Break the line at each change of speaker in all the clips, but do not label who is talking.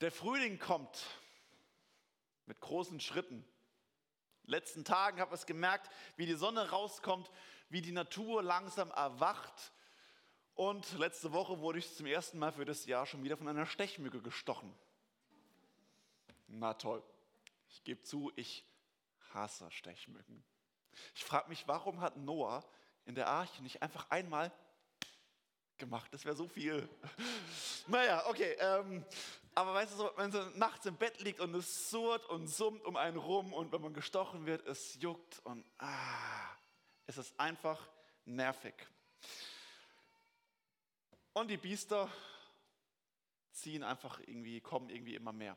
Der Frühling kommt mit großen Schritten. In den letzten Tagen habe ich gemerkt, wie die Sonne rauskommt, wie die Natur langsam erwacht. Und letzte Woche wurde ich zum ersten Mal für das Jahr schon wieder von einer Stechmücke gestochen. Na toll. Ich gebe zu, ich hasse Stechmücken. Ich frage mich, warum hat Noah in der Arche nicht einfach einmal gemacht? Das wäre so viel. Naja, okay. Ähm, aber weißt du, so, wenn man nachts im Bett liegt und es surrt und summt um einen rum und wenn man gestochen wird, es juckt und ah, es ist einfach nervig. Und die Biester ziehen einfach irgendwie, kommen irgendwie immer mehr.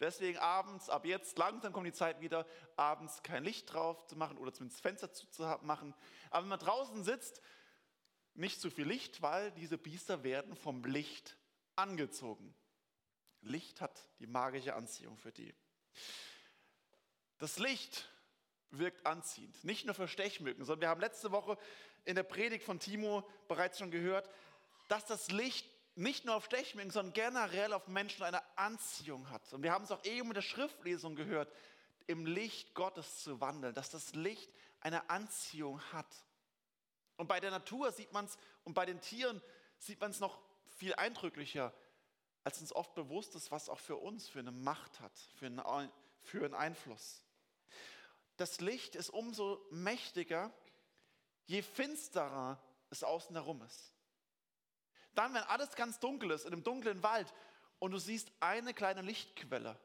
Deswegen abends, ab jetzt langsam kommt die Zeit wieder, abends kein Licht drauf zu machen oder zumindest Fenster zu machen. Aber wenn man draußen sitzt, nicht zu viel Licht, weil diese Biester werden vom Licht angezogen. Licht hat die magische Anziehung für die. Das Licht wirkt anziehend, nicht nur für Stechmücken, sondern wir haben letzte Woche in der Predigt von Timo bereits schon gehört, dass das Licht nicht nur auf Stechmücken, sondern generell auf Menschen eine Anziehung hat. Und wir haben es auch eben in der Schriftlesung gehört, im Licht Gottes zu wandeln, dass das Licht eine Anziehung hat. Und bei der Natur sieht man es und bei den Tieren sieht man es noch viel eindrücklicher als uns oft bewusst ist, was auch für uns für eine Macht hat, für einen, für einen Einfluss. Das Licht ist umso mächtiger, je finsterer es außen herum ist. Dann, wenn alles ganz dunkel ist, in einem dunklen Wald und du siehst eine kleine Lichtquelle,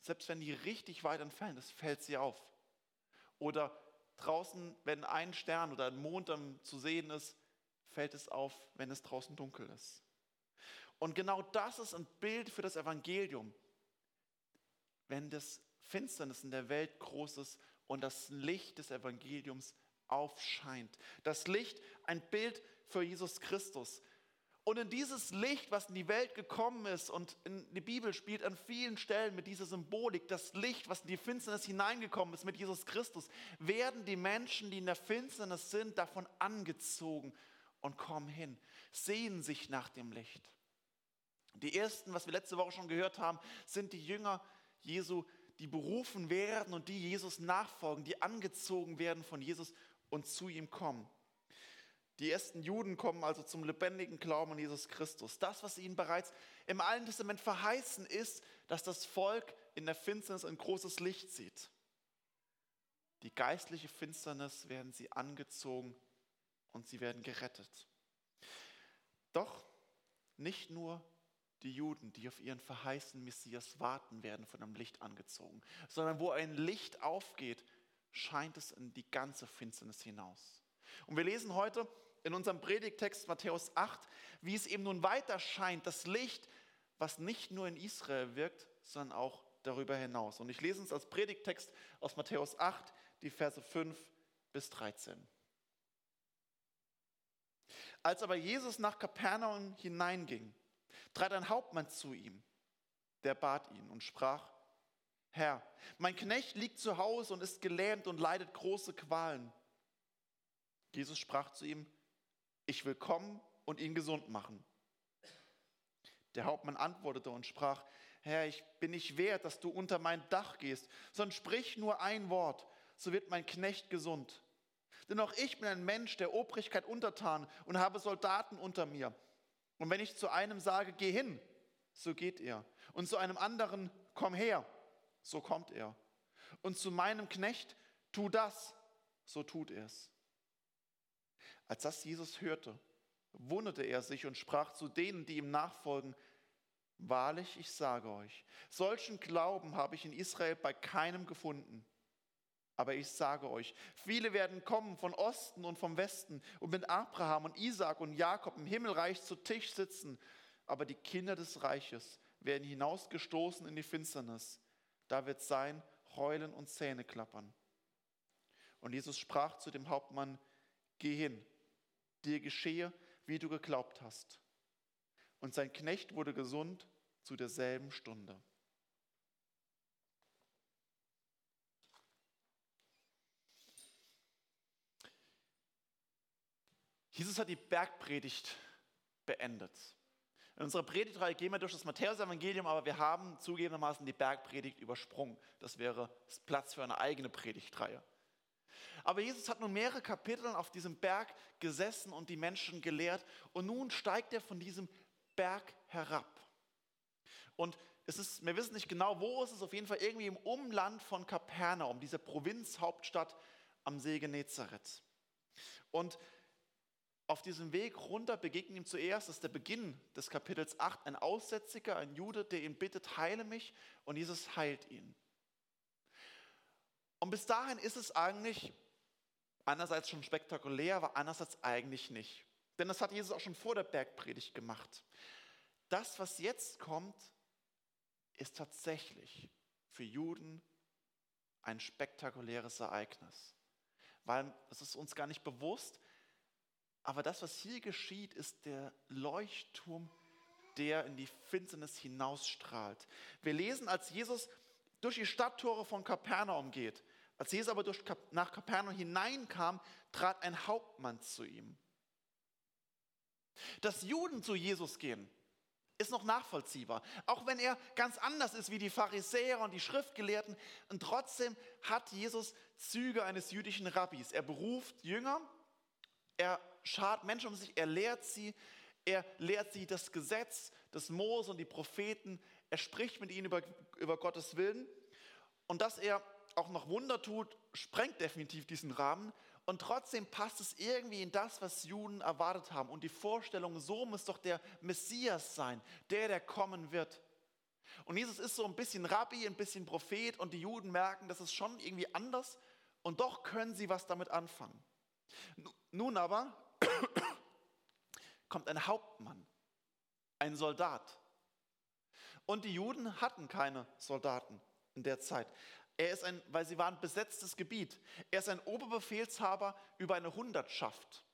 selbst wenn die richtig weit entfernt ist, fällt sie auf. Oder draußen, wenn ein Stern oder ein Mond zu sehen ist, fällt es auf, wenn es draußen dunkel ist. Und genau das ist ein Bild für das Evangelium. Wenn das Finsternis in der Welt groß ist und das Licht des Evangeliums aufscheint. Das Licht, ein Bild für Jesus Christus. Und in dieses Licht, was in die Welt gekommen ist, und in die Bibel spielt an vielen Stellen mit dieser Symbolik, das Licht, was in die Finsternis hineingekommen ist mit Jesus Christus, werden die Menschen, die in der Finsternis sind, davon angezogen und kommen hin, sehen sich nach dem Licht. Die ersten, was wir letzte Woche schon gehört haben, sind die Jünger Jesu, die berufen werden und die Jesus nachfolgen, die angezogen werden von Jesus und zu ihm kommen. Die ersten Juden kommen also zum lebendigen Glauben an Jesus Christus. Das, was ihnen bereits im Alten Testament verheißen ist, dass das Volk in der Finsternis ein großes Licht sieht. Die geistliche Finsternis werden sie angezogen und sie werden gerettet. Doch nicht nur die Juden, die auf ihren verheißenen Messias warten, werden von einem Licht angezogen, sondern wo ein Licht aufgeht, scheint es in die ganze Finsternis hinaus. Und wir lesen heute in unserem Predigtext Matthäus 8, wie es eben nun weiter scheint, das Licht, was nicht nur in Israel wirkt, sondern auch darüber hinaus. Und ich lese uns als Predigtext aus Matthäus 8, die Verse 5 bis 13. Als aber Jesus nach Kapernaum hineinging, trat ein Hauptmann zu ihm, der bat ihn und sprach, Herr, mein Knecht liegt zu Hause und ist gelähmt und leidet große Qualen. Jesus sprach zu ihm, ich will kommen und ihn gesund machen. Der Hauptmann antwortete und sprach, Herr, ich bin nicht wert, dass du unter mein Dach gehst, sondern sprich nur ein Wort, so wird mein Knecht gesund. Denn auch ich bin ein Mensch der Obrigkeit untertan und habe Soldaten unter mir. Und wenn ich zu einem sage, geh hin, so geht er. Und zu einem anderen, komm her, so kommt er. Und zu meinem Knecht, tu das, so tut er es. Als das Jesus hörte, wunderte er sich und sprach zu denen, die ihm nachfolgen, Wahrlich, ich sage euch, solchen Glauben habe ich in Israel bei keinem gefunden. Aber ich sage euch, viele werden kommen von Osten und vom Westen und mit Abraham und Isaak und Jakob im Himmelreich zu Tisch sitzen. Aber die Kinder des Reiches werden hinausgestoßen in die Finsternis. Da wird sein Heulen und Zähne klappern. Und Jesus sprach zu dem Hauptmann, geh hin, dir geschehe, wie du geglaubt hast. Und sein Knecht wurde gesund zu derselben Stunde. Jesus hat die Bergpredigt beendet. In unserer Predigtreihe gehen wir durch das Matthäus-Evangelium, aber wir haben zugegebenermaßen die Bergpredigt übersprungen. Das wäre Platz für eine eigene Predigtreihe. Aber Jesus hat nun mehrere Kapitel auf diesem Berg gesessen und die Menschen gelehrt. Und nun steigt er von diesem Berg herab. Und es ist, wir wissen nicht genau, wo es ist, auf jeden Fall irgendwie im Umland von Kapernaum, dieser Provinzhauptstadt am See Genezareth. Und auf diesem Weg runter begegnet ihm zuerst, das ist der Beginn des Kapitels 8, ein Aussätziger, ein Jude, der ihn bittet, heile mich und Jesus heilt ihn. Und bis dahin ist es eigentlich einerseits schon spektakulär, aber andererseits eigentlich nicht. Denn das hat Jesus auch schon vor der Bergpredigt gemacht. Das, was jetzt kommt, ist tatsächlich für Juden ein spektakuläres Ereignis. Weil es ist uns gar nicht bewusst, aber das, was hier geschieht, ist der Leuchtturm, der in die Finsternis hinausstrahlt. Wir lesen, als Jesus durch die Stadttore von Kapernaum geht, als Jesus aber durch, nach Kapernaum hineinkam, trat ein Hauptmann zu ihm. Dass Juden zu Jesus gehen, ist noch nachvollziehbar. Auch wenn er ganz anders ist wie die Pharisäer und die Schriftgelehrten. Und trotzdem hat Jesus Züge eines jüdischen Rabbis. Er beruft Jünger, er schart Menschen um sich, er lehrt sie, er lehrt sie das Gesetz, das Mose und die Propheten, er spricht mit ihnen über, über Gottes Willen. Und dass er auch noch Wunder tut, sprengt definitiv diesen Rahmen. Und trotzdem passt es irgendwie in das, was Juden erwartet haben. Und die Vorstellung, so muss doch der Messias sein, der, der kommen wird. Und Jesus ist so ein bisschen Rabbi, ein bisschen Prophet und die Juden merken, das ist schon irgendwie anders und doch können sie was damit anfangen. Nun aber kommt ein Hauptmann, ein Soldat. Und die Juden hatten keine Soldaten in der Zeit. Er ist ein, weil sie waren besetztes Gebiet. Er ist ein Oberbefehlshaber über eine Hundertschaft.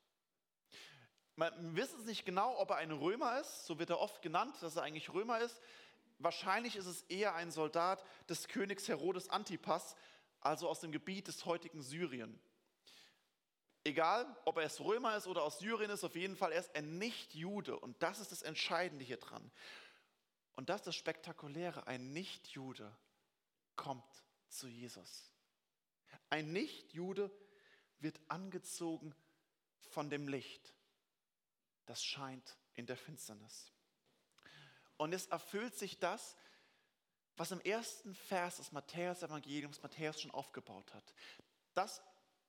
Wir wissen es nicht genau, ob er ein Römer ist, so wird er oft genannt, dass er eigentlich Römer ist. Wahrscheinlich ist es eher ein Soldat des Königs Herodes Antipas, also aus dem Gebiet des heutigen Syrien. Egal, ob er es Römer ist oder aus Syrien ist, auf jeden Fall, er ist ein Nicht-Jude. Und das ist das Entscheidende hier dran. Und das ist das Spektakuläre. Ein Nicht-Jude kommt zu Jesus. Ein Nicht-Jude wird angezogen von dem Licht. Das scheint in der Finsternis. Und es erfüllt sich das, was im ersten Vers des Matthäus-Evangeliums Matthäus schon aufgebaut hat. Das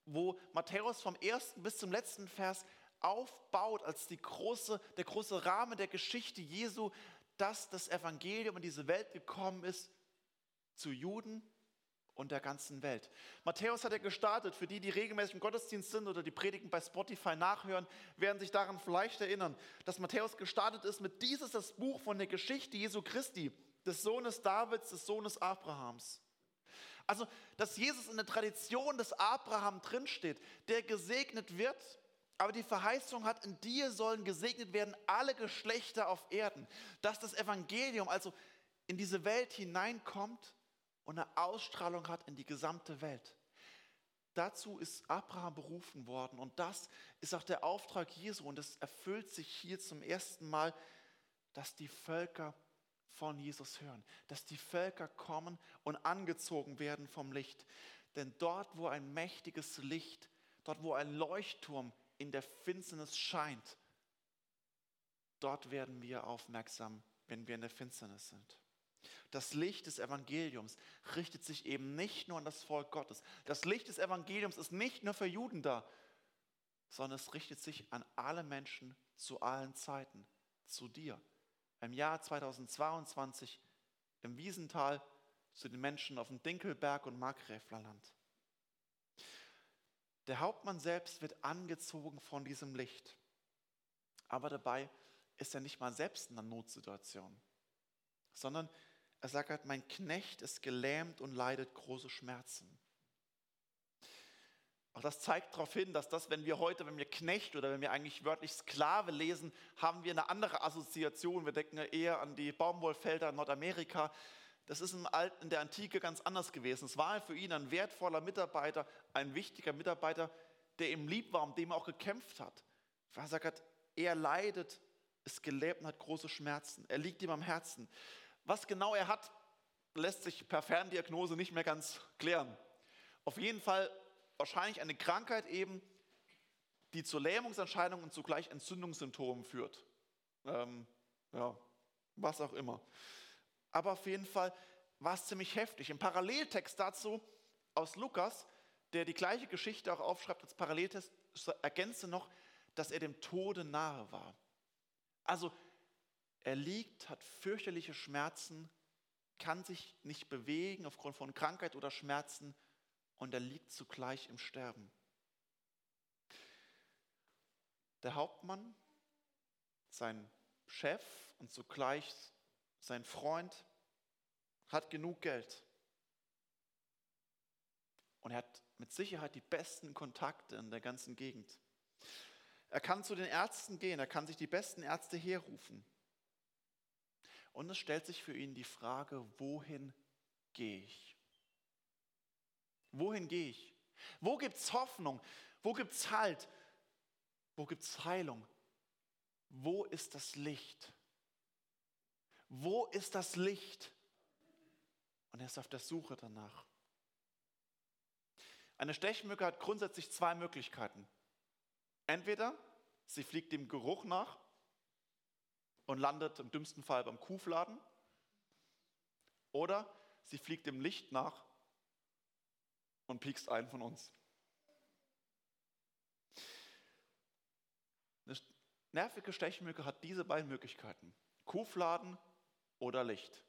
wo Matthäus vom ersten bis zum letzten Vers aufbaut als die große, der große Rahmen der Geschichte Jesu, dass das Evangelium in diese Welt gekommen ist zu Juden und der ganzen Welt. Matthäus hat er gestartet. Für die, die regelmäßig im Gottesdienst sind oder die Predigen bei Spotify nachhören, werden sich daran vielleicht erinnern, dass Matthäus gestartet ist mit dieses das Buch von der Geschichte Jesu Christi, des Sohnes Davids, des Sohnes Abrahams. Also, dass Jesus in der Tradition des Abraham drinsteht, der gesegnet wird, aber die Verheißung hat, in dir sollen gesegnet werden alle Geschlechter auf Erden. Dass das Evangelium also in diese Welt hineinkommt und eine Ausstrahlung hat in die gesamte Welt. Dazu ist Abraham berufen worden und das ist auch der Auftrag Jesu und es erfüllt sich hier zum ersten Mal, dass die Völker von Jesus hören, dass die Völker kommen und angezogen werden vom Licht. Denn dort, wo ein mächtiges Licht, dort, wo ein Leuchtturm in der Finsternis scheint, dort werden wir aufmerksam, wenn wir in der Finsternis sind. Das Licht des Evangeliums richtet sich eben nicht nur an das Volk Gottes. Das Licht des Evangeliums ist nicht nur für Juden da, sondern es richtet sich an alle Menschen zu allen Zeiten, zu dir, im Jahr 2022 im Wiesental zu den Menschen auf dem Dinkelberg und Markgräflerland. Der Hauptmann selbst wird angezogen von diesem Licht. Aber dabei ist er nicht mal selbst in einer Notsituation, sondern er sagt halt, mein Knecht ist gelähmt und leidet große Schmerzen. Auch das zeigt darauf hin, dass das, wenn wir heute, wenn wir Knecht oder wenn wir eigentlich wörtlich Sklave lesen, haben wir eine andere Assoziation. Wir denken eher an die Baumwollfelder in Nordamerika. Das ist in der Antike ganz anders gewesen. Es war für ihn ein wertvoller Mitarbeiter, ein wichtiger Mitarbeiter, der ihm lieb war, um dem er auch gekämpft hat. Er sagt, er leidet ist gelebt und hat große Schmerzen. Er liegt ihm am Herzen. Was genau er hat, lässt sich per Ferndiagnose nicht mehr ganz klären. Auf jeden Fall wahrscheinlich eine Krankheit eben, die zu Lähmungserscheinungen und zugleich Entzündungssymptomen führt. Ähm, ja, was auch immer. Aber auf jeden Fall war es ziemlich heftig. Im Paralleltext dazu aus Lukas, der die gleiche Geschichte auch aufschreibt als Paralleltext, ergänzte noch, dass er dem Tode nahe war. Also er liegt, hat fürchterliche Schmerzen, kann sich nicht bewegen aufgrund von Krankheit oder Schmerzen und er liegt zugleich im Sterben. Der Hauptmann, sein Chef und zugleich sein Freund hat genug Geld. Und er hat mit Sicherheit die besten Kontakte in der ganzen Gegend. Er kann zu den Ärzten gehen, er kann sich die besten Ärzte herrufen. Und es stellt sich für ihn die Frage, wohin gehe ich? Wohin gehe ich? Wo gibt es Hoffnung? Wo gibt es Halt? Wo gibt es Heilung? Wo ist das Licht? Wo ist das Licht? Und er ist auf der Suche danach. Eine Stechmücke hat grundsätzlich zwei Möglichkeiten. Entweder sie fliegt dem Geruch nach und landet im dümmsten Fall beim Kuhfladen, oder sie fliegt dem Licht nach und piekst einen von uns. Eine nervige Stechmücke hat diese beiden Möglichkeiten. Kuhfladen oder Licht.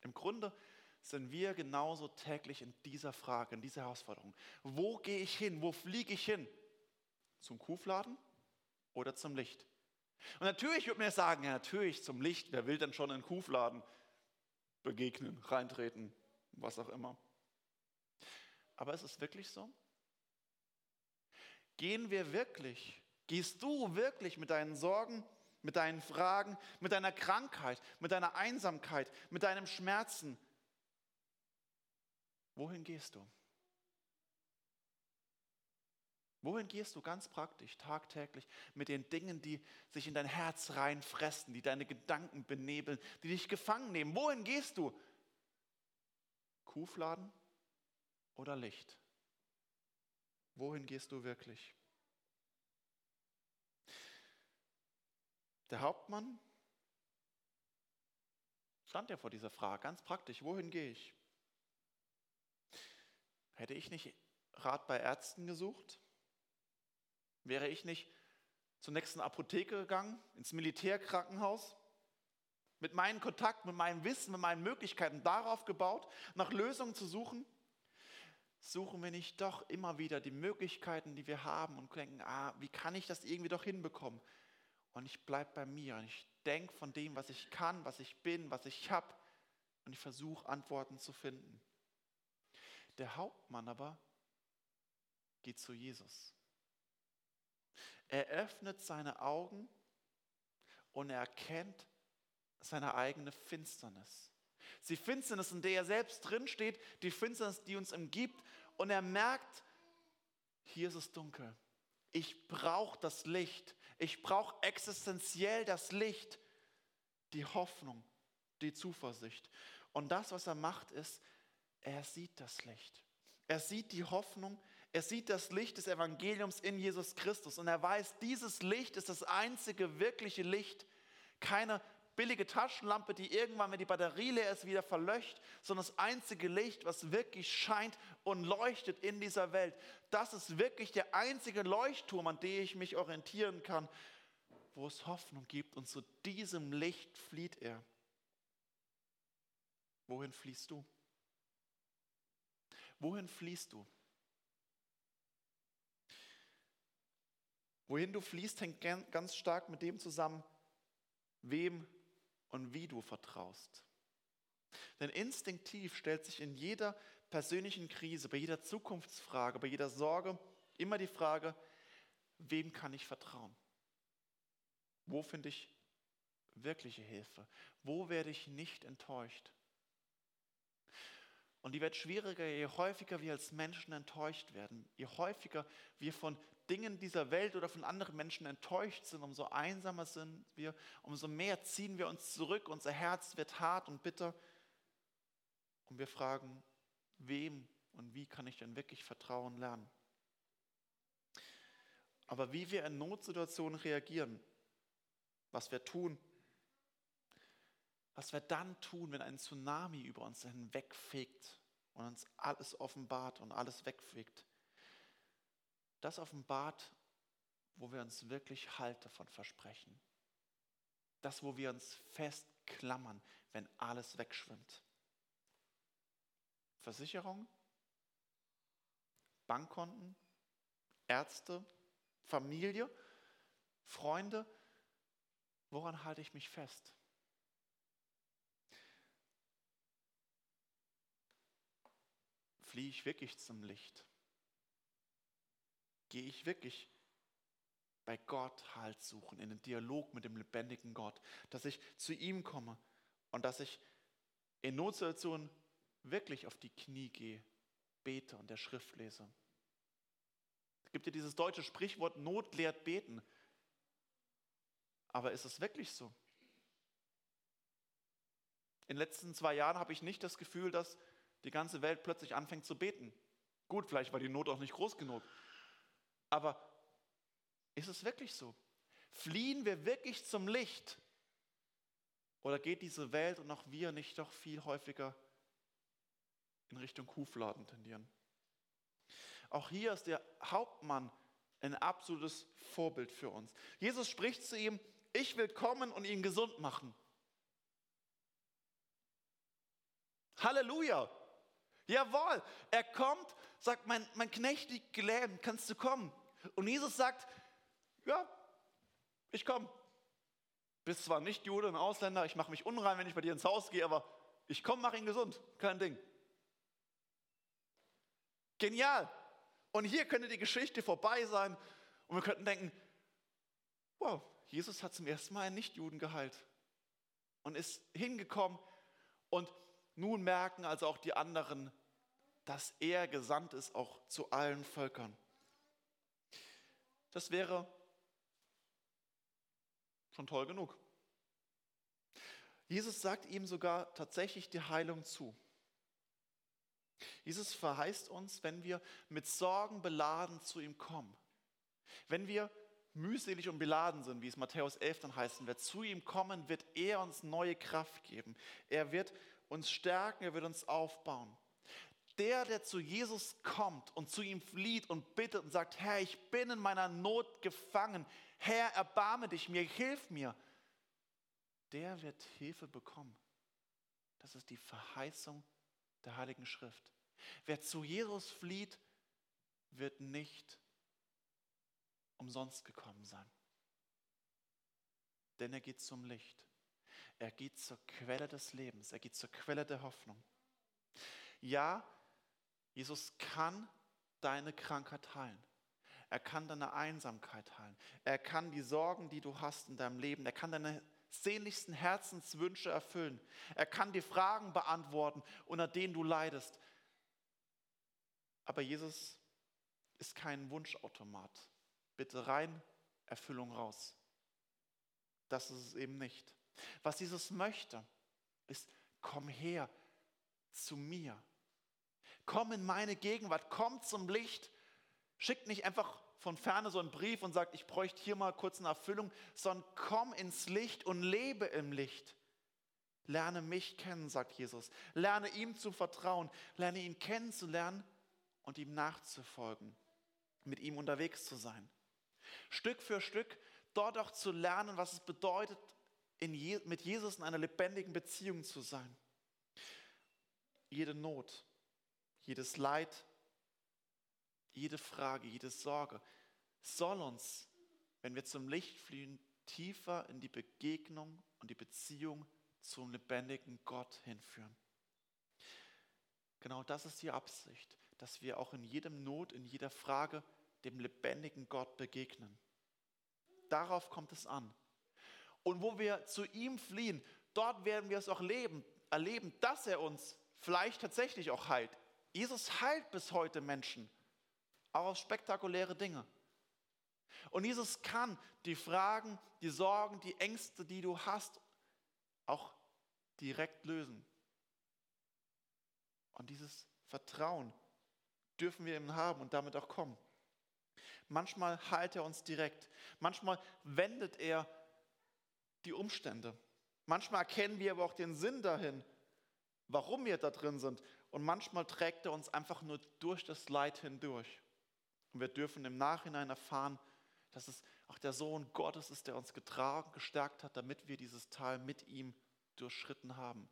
Im Grunde sind wir genauso täglich in dieser Frage, in dieser Herausforderung. Wo gehe ich hin? Wo fliege ich hin? Zum Kuhfladen oder zum Licht? Und natürlich würde mir sagen, ja natürlich zum Licht, wer will denn schon in den Kuhfladen begegnen, reintreten, was auch immer. Aber ist es wirklich so? Gehen wir wirklich, gehst du wirklich mit deinen Sorgen, mit deinen Fragen, mit deiner Krankheit, mit deiner Einsamkeit, mit deinem Schmerzen. Wohin gehst du? Wohin gehst du ganz praktisch, tagtäglich, mit den Dingen, die sich in dein Herz reinfressen, die deine Gedanken benebeln, die dich gefangen nehmen? Wohin gehst du? Kuhfladen oder Licht? Wohin gehst du wirklich? Der Hauptmann stand ja vor dieser Frage, ganz praktisch, wohin gehe ich? Hätte ich nicht Rat bei Ärzten gesucht? Wäre ich nicht zur nächsten Apotheke gegangen, ins Militärkrankenhaus? Mit meinen Kontakten, mit meinem Wissen, mit meinen Möglichkeiten darauf gebaut, nach Lösungen zu suchen? Suchen wir nicht doch immer wieder die Möglichkeiten, die wir haben und denken, ah, wie kann ich das irgendwie doch hinbekommen? und ich bleibe bei mir und ich denke von dem, was ich kann, was ich bin, was ich habe und ich versuche Antworten zu finden. Der Hauptmann aber geht zu Jesus. Er öffnet seine Augen und er erkennt seine eigene Finsternis. Die Finsternis, in der er selbst drinsteht, die Finsternis, die uns umgibt und er merkt, hier ist es dunkel. Ich brauche das Licht. Ich brauche existenziell das Licht, die Hoffnung, die Zuversicht. Und das, was er macht, ist, er sieht das Licht. Er sieht die Hoffnung, er sieht das Licht des Evangeliums in Jesus Christus und er weiß, dieses Licht ist das einzige wirkliche Licht. Keine billige Taschenlampe, die irgendwann, wenn die Batterie leer ist, wieder verlöscht, sondern das einzige Licht, was wirklich scheint und leuchtet in dieser Welt. Das ist wirklich der einzige Leuchtturm, an dem ich mich orientieren kann, wo es Hoffnung gibt. Und zu diesem Licht flieht er. Wohin fließt du? Wohin fließt du? Wohin du fließt, hängt ganz stark mit dem zusammen, wem und wie du vertraust. Denn instinktiv stellt sich in jeder persönlichen Krise, bei jeder Zukunftsfrage, bei jeder Sorge immer die Frage, wem kann ich vertrauen? Wo finde ich wirkliche Hilfe? Wo werde ich nicht enttäuscht? Und die wird schwieriger, je häufiger wir als Menschen enttäuscht werden, je häufiger wir von Dingen dieser Welt oder von anderen Menschen enttäuscht sind, umso einsamer sind wir, umso mehr ziehen wir uns zurück, unser Herz wird hart und bitter. Und wir fragen, wem und wie kann ich denn wirklich Vertrauen lernen? Aber wie wir in Notsituationen reagieren, was wir tun, was wir dann tun, wenn ein Tsunami über uns hinwegfegt und uns alles offenbart und alles wegfegt, das offenbart, wo wir uns wirklich Halt davon versprechen. Das, wo wir uns festklammern, wenn alles wegschwimmt. Versicherung, Bankkonten, Ärzte, Familie, Freunde, woran halte ich mich fest? Fliehe ich wirklich zum Licht? Gehe ich wirklich bei Gott Halt suchen, in den Dialog mit dem lebendigen Gott, dass ich zu ihm komme und dass ich in Notsituationen wirklich auf die Knie gehe, bete und der Schrift lese. Es gibt ja dieses deutsche Sprichwort, Not lehrt beten. Aber ist es wirklich so? In den letzten zwei Jahren habe ich nicht das Gefühl, dass die ganze Welt plötzlich anfängt zu beten. Gut, vielleicht war die Not auch nicht groß genug. Aber ist es wirklich so? Fliehen wir wirklich zum Licht? Oder geht diese Welt und auch wir nicht doch viel häufiger in Richtung Kuhfladen tendieren. Auch hier ist der Hauptmann ein absolutes Vorbild für uns. Jesus spricht zu ihm, ich will kommen und ihn gesund machen. Halleluja! Jawohl, er kommt, sagt, mein, mein Knecht liegt gelähmt, kannst du kommen? Und Jesus sagt, ja, ich komme. Bist zwar nicht Jude und Ausländer, ich mache mich unrein, wenn ich bei dir ins Haus gehe, aber ich komme, mache ihn gesund, kein Ding. Genial. Und hier könnte die Geschichte vorbei sein und wir könnten denken, wow, Jesus hat zum ersten Mal einen Nichtjuden geheilt und ist hingekommen und nun merken also auch die anderen, dass er gesandt ist auch zu allen Völkern. Das wäre schon toll genug. Jesus sagt ihm sogar tatsächlich die Heilung zu. Jesus verheißt uns, wenn wir mit Sorgen beladen zu ihm kommen, wenn wir mühselig und beladen sind, wie es Matthäus 11 dann heißen wird, zu ihm kommen, wird er uns neue Kraft geben. Er wird uns stärken, er wird uns aufbauen. Der, der zu Jesus kommt und zu ihm flieht und bittet und sagt, Herr, ich bin in meiner Not gefangen, Herr, erbarme dich mir, hilf mir, der wird Hilfe bekommen. Das ist die Verheißung der Heiligen Schrift. Wer zu Jesus flieht, wird nicht umsonst gekommen sein. Denn er geht zum Licht. Er geht zur Quelle des Lebens. Er geht zur Quelle der Hoffnung. Ja, Jesus kann deine Krankheit heilen. Er kann deine Einsamkeit heilen. Er kann die Sorgen, die du hast in deinem Leben, er kann deine sehnlichsten Herzenswünsche erfüllen. Er kann die Fragen beantworten, unter denen du leidest. Aber Jesus ist kein Wunschautomat. Bitte rein, Erfüllung raus. Das ist es eben nicht. Was Jesus möchte, ist, komm her zu mir. Komm in meine Gegenwart, komm zum Licht. Schickt nicht einfach von ferne so einen Brief und sagt, ich bräuchte hier mal kurz eine Erfüllung, sondern komm ins Licht und lebe im Licht. Lerne mich kennen, sagt Jesus. Lerne ihm zu vertrauen. Lerne ihn kennenzulernen und ihm nachzufolgen, mit ihm unterwegs zu sein. Stück für Stück dort auch zu lernen, was es bedeutet, Je mit Jesus in einer lebendigen Beziehung zu sein. Jede Not, jedes Leid, jede Frage, jede Sorge soll uns, wenn wir zum Licht fliehen, tiefer in die Begegnung und die Beziehung zum lebendigen Gott hinführen. Genau das ist die Absicht dass wir auch in jedem Not, in jeder Frage dem lebendigen Gott begegnen. Darauf kommt es an. Und wo wir zu ihm fliehen, dort werden wir es auch leben, erleben, dass er uns vielleicht tatsächlich auch heilt. Jesus heilt bis heute Menschen, auch auf spektakuläre Dinge. Und Jesus kann die Fragen, die Sorgen, die Ängste, die du hast, auch direkt lösen. Und dieses Vertrauen dürfen wir ihm haben und damit auch kommen. Manchmal heilt er uns direkt. Manchmal wendet er die Umstände. Manchmal erkennen wir aber auch den Sinn dahin, warum wir da drin sind. Und manchmal trägt er uns einfach nur durch das Leid hindurch. Und wir dürfen im Nachhinein erfahren, dass es auch der Sohn Gottes ist, der uns getragen, gestärkt hat, damit wir dieses Tal mit ihm durchschritten haben.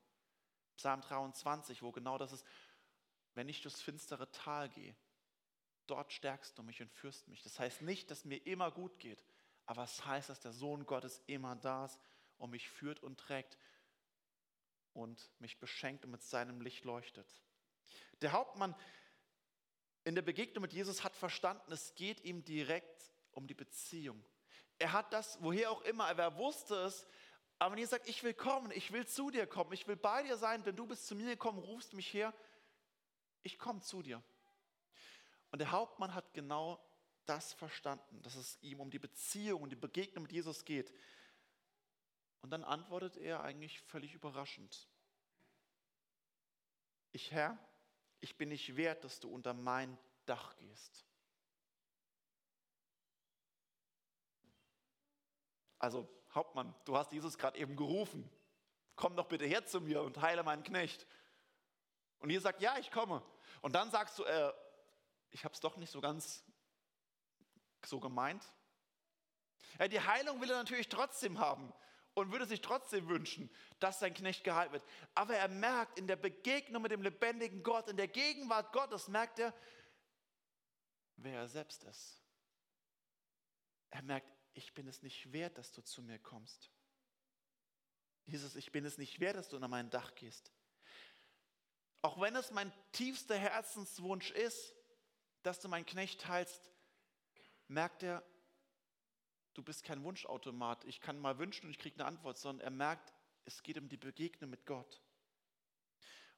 Psalm 23, wo genau das ist, wenn ich durchs finstere Tal gehe, dort stärkst du mich und führst mich. Das heißt nicht, dass mir immer gut geht, aber es heißt, dass der Sohn Gottes immer da ist und mich führt und trägt und mich beschenkt und mit seinem Licht leuchtet. Der Hauptmann in der Begegnung mit Jesus hat verstanden, es geht ihm direkt um die Beziehung. Er hat das, woher auch immer, er wusste es, aber wenn ihr sagt, ich will kommen, ich will zu dir kommen, ich will bei dir sein, denn du bist zu mir gekommen, rufst mich her, ich komme zu dir. Und der Hauptmann hat genau das verstanden, dass es ihm um die Beziehung und die Begegnung mit Jesus geht. Und dann antwortet er eigentlich völlig überraschend. Ich Herr, ich bin nicht wert, dass du unter mein Dach gehst. Also Hauptmann, du hast Jesus gerade eben gerufen. Komm doch bitte her zu mir und heile meinen Knecht. Und ihr sagt, ja, ich komme. Und dann sagst du, äh, ich habe es doch nicht so ganz so gemeint. Ja, die Heilung will er natürlich trotzdem haben und würde sich trotzdem wünschen, dass sein Knecht geheilt wird. Aber er merkt in der Begegnung mit dem lebendigen Gott, in der Gegenwart Gottes, merkt er, wer er selbst ist. Er merkt, ich bin es nicht wert, dass du zu mir kommst. Jesus, ich bin es nicht wert, dass du unter mein Dach gehst. Auch wenn es mein tiefster Herzenswunsch ist, dass du meinen Knecht heilst, merkt er, du bist kein Wunschautomat. Ich kann mal wünschen und ich kriege eine Antwort, sondern er merkt, es geht um die Begegnung mit Gott.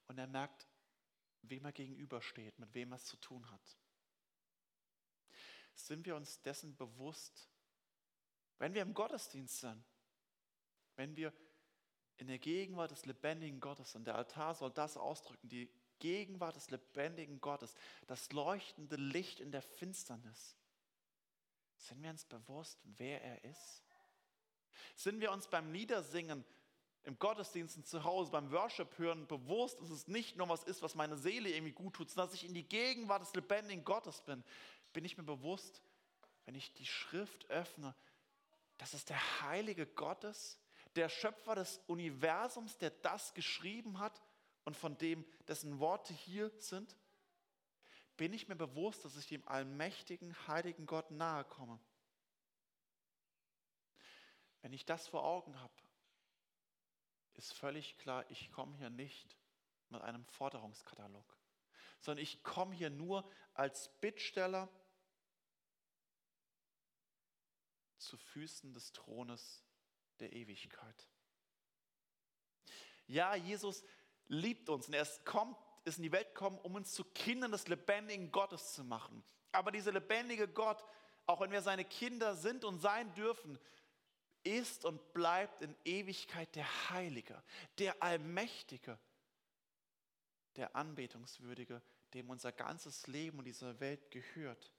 Und er merkt, wem er gegenübersteht, mit wem er es zu tun hat. Sind wir uns dessen bewusst, wenn wir im Gottesdienst sind, wenn wir in der Gegenwart des lebendigen Gottes, und der Altar soll das ausdrücken, die Gegenwart des lebendigen Gottes, das leuchtende Licht in der Finsternis, sind wir uns bewusst, wer er ist? Sind wir uns beim Liedersingen im Gottesdienst zu Hause, beim Worship hören bewusst, dass es nicht nur was ist, was meine Seele irgendwie gut tut, sondern dass ich in die Gegenwart des lebendigen Gottes bin? Bin ich mir bewusst, wenn ich die Schrift öffne, dass es der heilige Gottes, der Schöpfer des Universums, der das geschrieben hat und von dem dessen Worte hier sind? Bin ich mir bewusst, dass ich dem allmächtigen, heiligen Gott nahe komme. Wenn ich das vor Augen habe, ist völlig klar, ich komme hier nicht mit einem Forderungskatalog, sondern ich komme hier nur als Bittsteller zu Füßen des Thrones der Ewigkeit. Ja, Jesus liebt uns und er kommt ist in die Welt gekommen, um uns zu Kindern des lebendigen Gottes zu machen. Aber dieser lebendige Gott, auch wenn wir seine Kinder sind und sein dürfen, ist und bleibt in Ewigkeit der Heilige, der Allmächtige, der Anbetungswürdige, dem unser ganzes Leben und diese Welt gehört.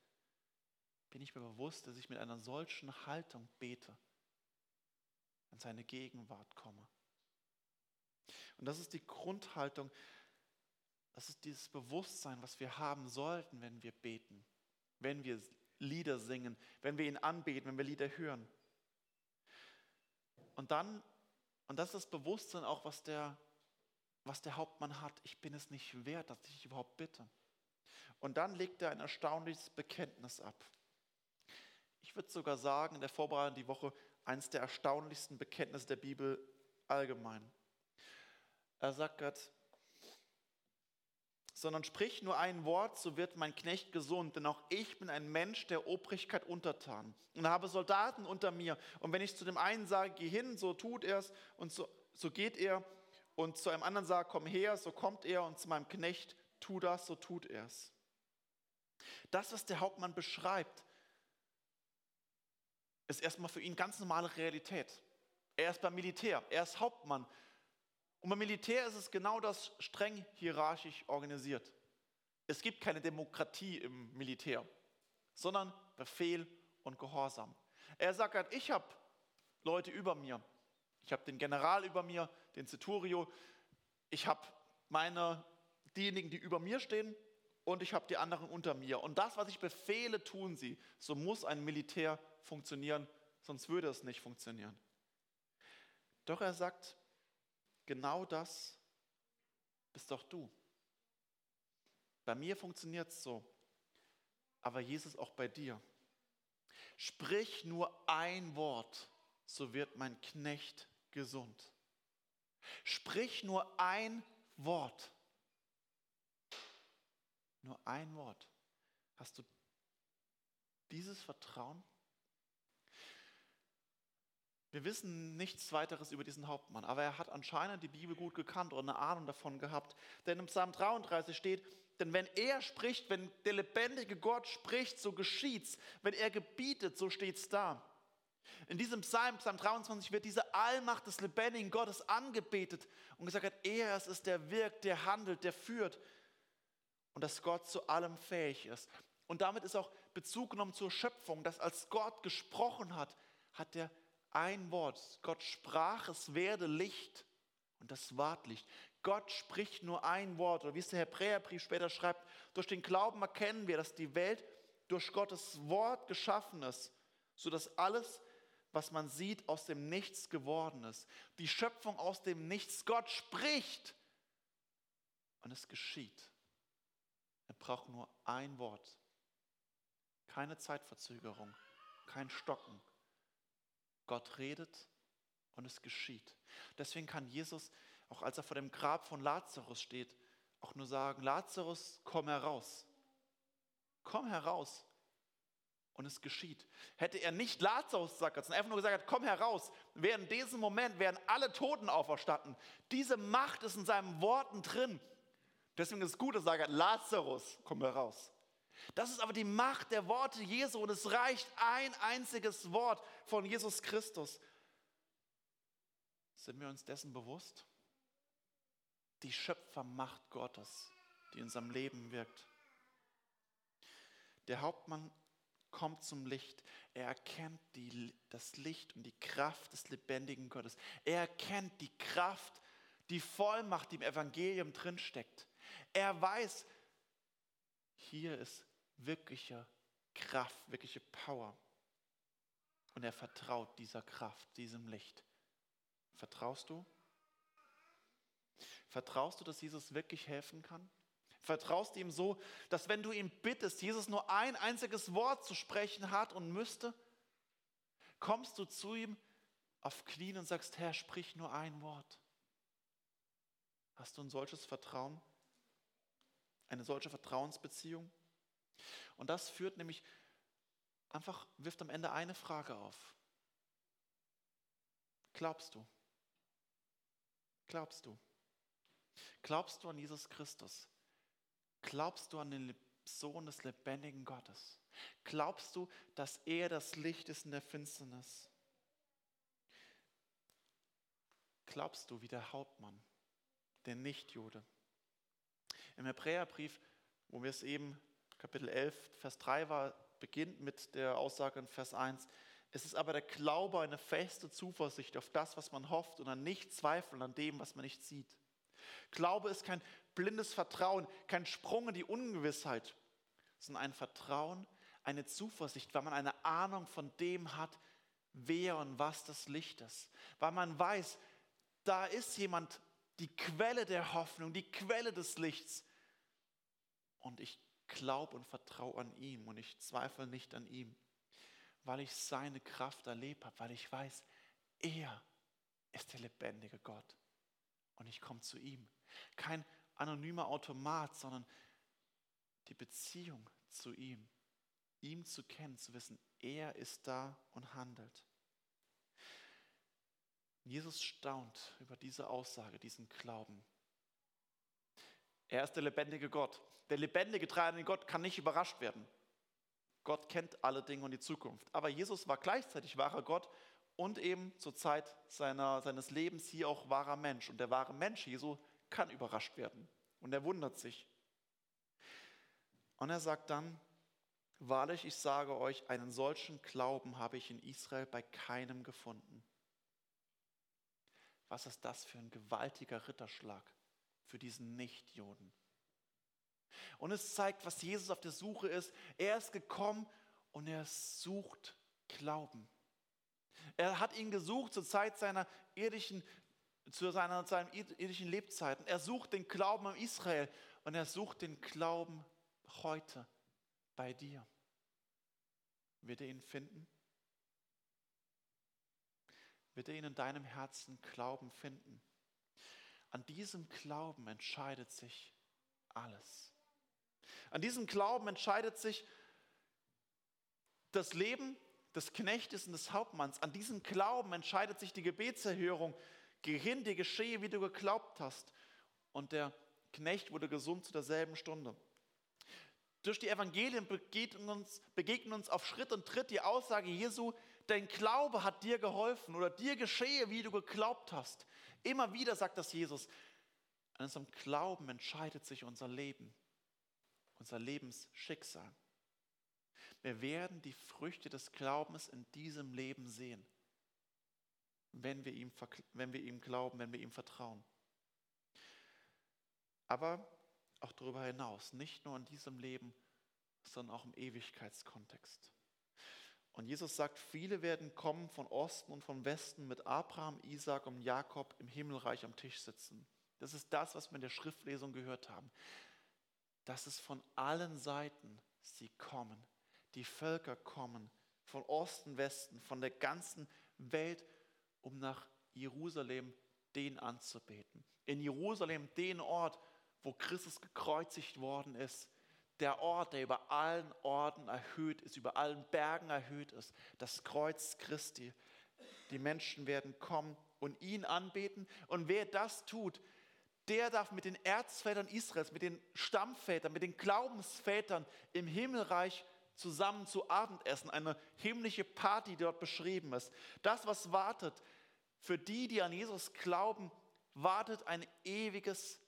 Bin ich mir bewusst, dass ich mit einer solchen Haltung bete, in seine Gegenwart komme. Und das ist die Grundhaltung, das ist dieses Bewusstsein, was wir haben sollten, wenn wir beten, wenn wir Lieder singen, wenn wir ihn anbeten, wenn wir Lieder hören. Und dann, und das ist das Bewusstsein auch, was der, was der Hauptmann hat, ich bin es nicht wert, dass ich überhaupt bitte. Und dann legt er ein erstaunliches Bekenntnis ab. Ich würde sogar sagen, in der Vorbereitung die Woche, eines der erstaunlichsten Bekenntnisse der Bibel allgemein. Er sagt Gott, sondern sprich nur ein Wort, so wird mein Knecht gesund. Denn auch ich bin ein Mensch der Obrigkeit untertan und habe Soldaten unter mir. Und wenn ich zu dem einen sage, geh hin, so tut er es und so, so geht er. Und zu einem anderen sage, komm her, so kommt er. Und zu meinem Knecht, tu das, so tut er es. Das, was der Hauptmann beschreibt, ist erstmal für ihn ganz normale Realität. Er ist beim Militär, er ist Hauptmann. Und beim Militär ist es genau das streng hierarchisch organisiert. Es gibt keine Demokratie im Militär, sondern Befehl und Gehorsam. Er sagt halt, ich habe Leute über mir. Ich habe den General über mir, den Centurio. Ich habe meine, diejenigen, die über mir stehen und ich habe die anderen unter mir. Und das, was ich befehle, tun sie. So muss ein Militär funktionieren, sonst würde es nicht funktionieren. Doch er sagt, genau das bist doch du. Bei mir funktioniert es so, aber Jesus auch bei dir. Sprich nur ein Wort, so wird mein Knecht gesund. Sprich nur ein Wort. Nur ein Wort. Hast du dieses Vertrauen? Wir wissen nichts weiteres über diesen Hauptmann, aber er hat anscheinend die Bibel gut gekannt oder eine Ahnung davon gehabt. Denn im Psalm 33 steht, denn wenn er spricht, wenn der lebendige Gott spricht, so geschieht's. Wenn er gebietet, so steht's da. In diesem Psalm, Psalm 23, wird diese Allmacht des lebendigen Gottes angebetet und gesagt hat, er es ist, der wirkt, der handelt, der führt und dass Gott zu allem fähig ist. Und damit ist auch Bezug genommen zur Schöpfung, dass als Gott gesprochen hat, hat er ein Wort. Gott sprach, es werde Licht und das ward Licht. Gott spricht nur ein Wort. Oder wie es der Hebräerbrief später schreibt, durch den Glauben erkennen wir, dass die Welt durch Gottes Wort geschaffen ist, sodass alles, was man sieht, aus dem Nichts geworden ist. Die Schöpfung aus dem Nichts. Gott spricht und es geschieht. Er braucht nur ein Wort. Keine Zeitverzögerung, kein Stocken. Gott redet und es geschieht. Deswegen kann Jesus auch als er vor dem Grab von Lazarus steht, auch nur sagen, Lazarus, komm heraus. Komm heraus. Und es geschieht. Hätte er nicht Lazarus gesagt, sondern einfach nur gesagt, komm heraus, wären in diesem Moment wären alle Toten auferstanden. Diese Macht ist in seinen Worten drin. Deswegen ist es gut, dass er sagt, Lazarus, komm heraus. Das ist aber die Macht der Worte Jesu und es reicht ein einziges Wort von Jesus Christus. Sind wir uns dessen bewusst? die Schöpfermacht Gottes, die in seinem Leben wirkt. Der Hauptmann kommt zum Licht. Er erkennt die, das Licht und die Kraft des lebendigen Gottes. Er erkennt die Kraft, die Vollmacht, die im Evangelium drinsteckt. Er weiß, hier ist wirkliche Kraft, wirkliche Power. Und er vertraut dieser Kraft, diesem Licht. Vertraust du? Vertraust du, dass Jesus wirklich helfen kann? Vertraust du ihm so, dass wenn du ihn bittest, Jesus nur ein einziges Wort zu sprechen hat und müsste? Kommst du zu ihm auf Knien und sagst, Herr, sprich nur ein Wort? Hast du ein solches Vertrauen? Eine solche Vertrauensbeziehung? Und das führt nämlich einfach, wirft am Ende eine Frage auf. Glaubst du? Glaubst du? Glaubst du an Jesus Christus? Glaubst du an den Sohn des lebendigen Gottes? Glaubst du, dass er das Licht ist in der Finsternis? Glaubst du wie der Hauptmann, der Nichtjude? Im Hebräerbrief, wo wir es eben, Kapitel 11, Vers 3 war, beginnt mit der Aussage in Vers 1, es ist aber der Glaube eine feste Zuversicht auf das, was man hofft und an nicht Zweifeln an dem, was man nicht sieht. Glaube ist kein blindes Vertrauen, kein Sprung in die Ungewissheit, sondern ein Vertrauen, eine Zuversicht, weil man eine Ahnung von dem hat, wer und was das Licht ist. Weil man weiß, da ist jemand, die Quelle der Hoffnung, die Quelle des Lichts. Und ich glaube und vertraue an ihm und ich zweifle nicht an ihm, weil ich seine Kraft erlebt habe, weil ich weiß, er ist der lebendige Gott und ich komme zu ihm. Kein anonymer Automat, sondern die Beziehung zu ihm. Ihm zu kennen, zu wissen, er ist da und handelt. Jesus staunt über diese Aussage, diesen Glauben. Er ist der lebendige Gott. Der lebendige, treibende Gott kann nicht überrascht werden. Gott kennt alle Dinge und die Zukunft. Aber Jesus war gleichzeitig wahrer Gott und eben zur Zeit seiner, seines Lebens hier auch wahrer Mensch. Und der wahre Mensch, Jesu, kann überrascht werden. Und er wundert sich. Und er sagt dann, wahrlich, ich sage euch, einen solchen Glauben habe ich in Israel bei keinem gefunden. Was ist das für ein gewaltiger Ritterschlag für diesen Nichtjuden? Und es zeigt, was Jesus auf der Suche ist. Er ist gekommen und er sucht Glauben. Er hat ihn gesucht zur Zeit seiner irdischen, zu seiner, seinen irdischen Lebzeiten. Er sucht den Glauben an Israel und er sucht den Glauben heute bei dir. Wird er ihn finden? Wird er ihn in deinem Herzen Glauben finden? An diesem Glauben entscheidet sich alles. An diesem Glauben entscheidet sich das Leben des Knechtes und des Hauptmanns. An diesem Glauben entscheidet sich die Gebetserhörung. Geh hin, dir geschehe, wie du geglaubt hast. Und der Knecht wurde gesund zu derselben Stunde. Durch die Evangelien begegnen uns, begegnen uns auf Schritt und Tritt die Aussage Jesu, dein Glaube hat dir geholfen oder dir geschehe, wie du geglaubt hast. Immer wieder sagt das Jesus. An unserem Glauben entscheidet sich unser Leben, unser Lebensschicksal. Wir werden die Früchte des Glaubens in diesem Leben sehen, wenn wir ihm, wenn wir ihm glauben, wenn wir ihm vertrauen. Aber auch darüber hinaus, nicht nur in diesem Leben, sondern auch im Ewigkeitskontext. Und Jesus sagt, viele werden kommen von Osten und von Westen mit Abraham, Isaac und Jakob im Himmelreich am Tisch sitzen. Das ist das, was wir in der Schriftlesung gehört haben. Dass es von allen Seiten sie kommen. Die Völker kommen von Osten, Westen, von der ganzen Welt, um nach Jerusalem den anzubeten. In Jerusalem den Ort, wo Christus gekreuzigt worden ist, der Ort, der über allen Orten erhöht ist, über allen Bergen erhöht ist, das Kreuz Christi. Die Menschen werden kommen und ihn anbeten. Und wer das tut, der darf mit den Erzvätern Israels, mit den Stammvätern, mit den Glaubensvätern im Himmelreich zusammen zu Abend essen. Eine himmlische Party, die dort beschrieben ist. Das, was wartet für die, die an Jesus glauben, wartet ein ewiges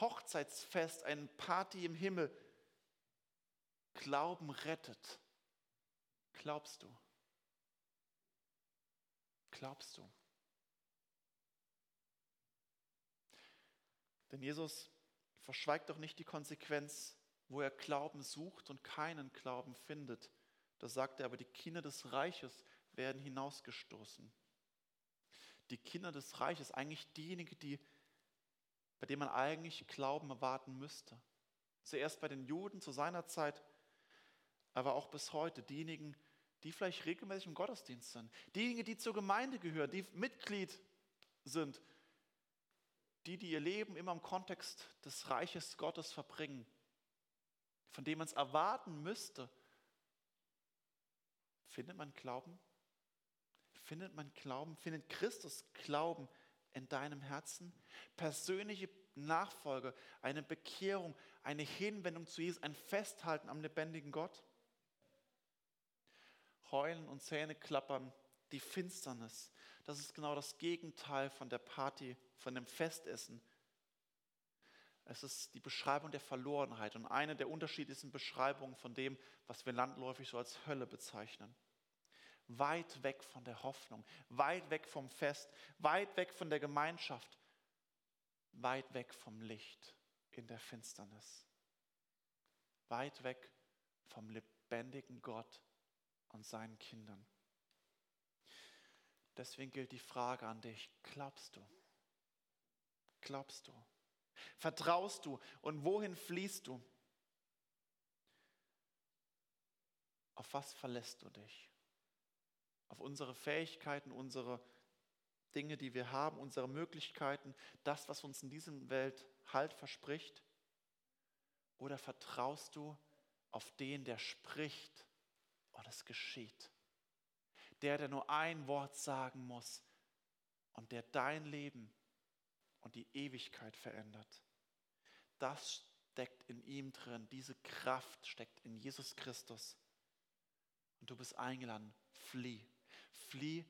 Hochzeitsfest, eine Party im Himmel. Glauben rettet. Glaubst du? Glaubst du? Denn Jesus verschweigt doch nicht die Konsequenz, wo er Glauben sucht und keinen Glauben findet. Da sagt er aber, die Kinder des Reiches werden hinausgestoßen. Die Kinder des Reiches, eigentlich diejenigen, die bei dem man eigentlich Glauben erwarten müsste. Zuerst bei den Juden zu seiner Zeit, aber auch bis heute diejenigen, die vielleicht regelmäßig im Gottesdienst sind, diejenigen, die zur Gemeinde gehören, die Mitglied sind, die, die ihr Leben immer im Kontext des Reiches Gottes verbringen, von dem man es erwarten müsste. Findet man Glauben? Findet man Glauben? Findet Christus Glauben in deinem Herzen? Persönliche Nachfolge, eine Bekehrung, eine Hinwendung zu Jesus, ein Festhalten am lebendigen Gott? Heulen und Zähne klappern, die Finsternis, das ist genau das Gegenteil von der Party, von dem Festessen. Es ist die Beschreibung der Verlorenheit und eine der unterschiedlichsten Beschreibungen von dem, was wir landläufig so als Hölle bezeichnen. Weit weg von der Hoffnung, weit weg vom Fest, weit weg von der Gemeinschaft, weit weg vom Licht in der Finsternis, weit weg vom lebendigen Gott und seinen Kindern. Deswegen gilt die Frage an dich, glaubst du? Glaubst du? Vertraust du? Und wohin fließt du? Auf was verlässt du dich? auf unsere Fähigkeiten, unsere Dinge, die wir haben, unsere Möglichkeiten, das, was uns in dieser Welt Halt verspricht? Oder vertraust du auf den, der spricht und es geschieht? Der, der nur ein Wort sagen muss und der dein Leben und die Ewigkeit verändert. Das steckt in ihm drin, diese Kraft steckt in Jesus Christus. Und du bist eingeladen, flieh. Flieh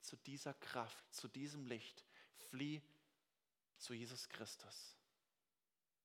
zu dieser Kraft, zu diesem Licht. Flieh zu Jesus Christus.